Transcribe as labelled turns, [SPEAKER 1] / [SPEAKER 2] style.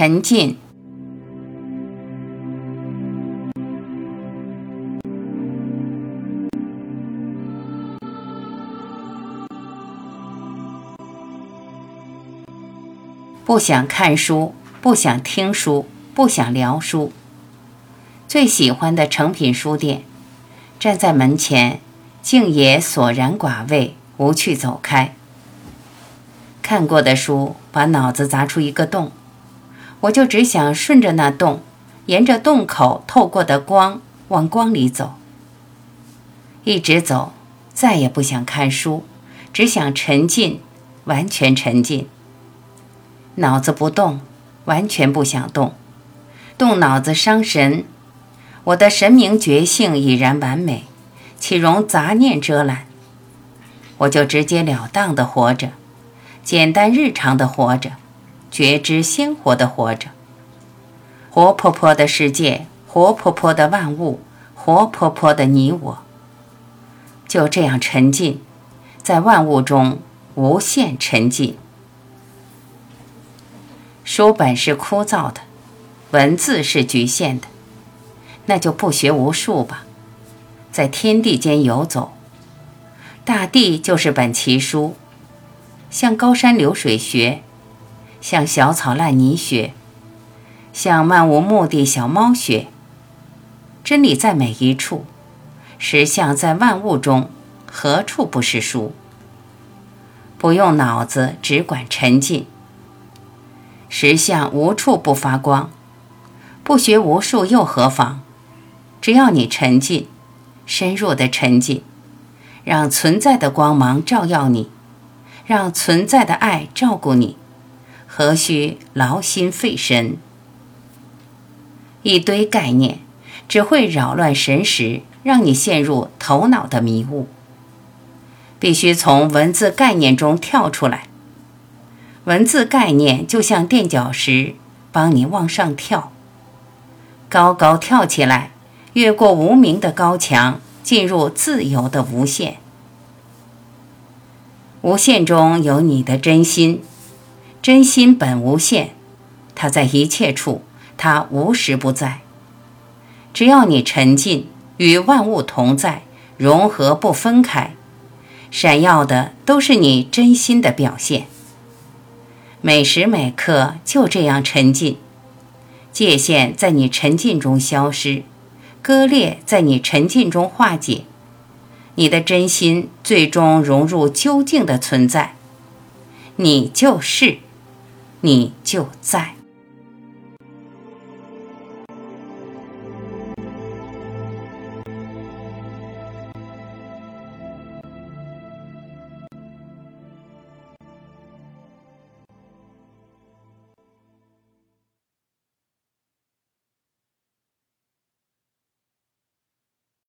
[SPEAKER 1] 沉浸，不想看书，不想听书，不想聊书。最喜欢的成品书店，站在门前，竟也索然寡味，无趣走开。看过的书，把脑子砸出一个洞，我就只想顺着那洞，沿着洞口透过的光往光里走，一直走，再也不想看书，只想沉浸，完全沉浸。脑子不动，完全不想动，动脑子伤神。我的神明觉性已然完美，岂容杂念遮拦？我就直截了当的活着。简单日常的活着，觉知鲜活的活着，活泼泼的世界，活泼泼的万物，活泼泼的你我，就这样沉浸在万物中，无限沉浸。书本是枯燥的，文字是局限的，那就不学无术吧，在天地间游走，大地就是本奇书。向高山流水学，向小草烂泥学，向漫无目的小猫学。真理在每一处，实相在万物中，何处不是书？不用脑子，只管沉浸。实相无处不发光，不学无术又何妨？只要你沉浸，深入的沉浸，让存在的光芒照耀你。让存在的爱照顾你，何须劳心费神？一堆概念只会扰乱神识，让你陷入头脑的迷雾。必须从文字概念中跳出来。文字概念就像垫脚石，帮你往上跳，高高跳起来，越过无名的高墙，进入自由的无限。无限中有你的真心，真心本无限，它在一切处，它无时不在。只要你沉浸，与万物同在，融合不分开，闪耀的都是你真心的表现。每时每刻就这样沉浸，界限在你沉浸中消失，割裂在你沉浸中化解。你的真心最终融入究竟的存在，你就是，你就在。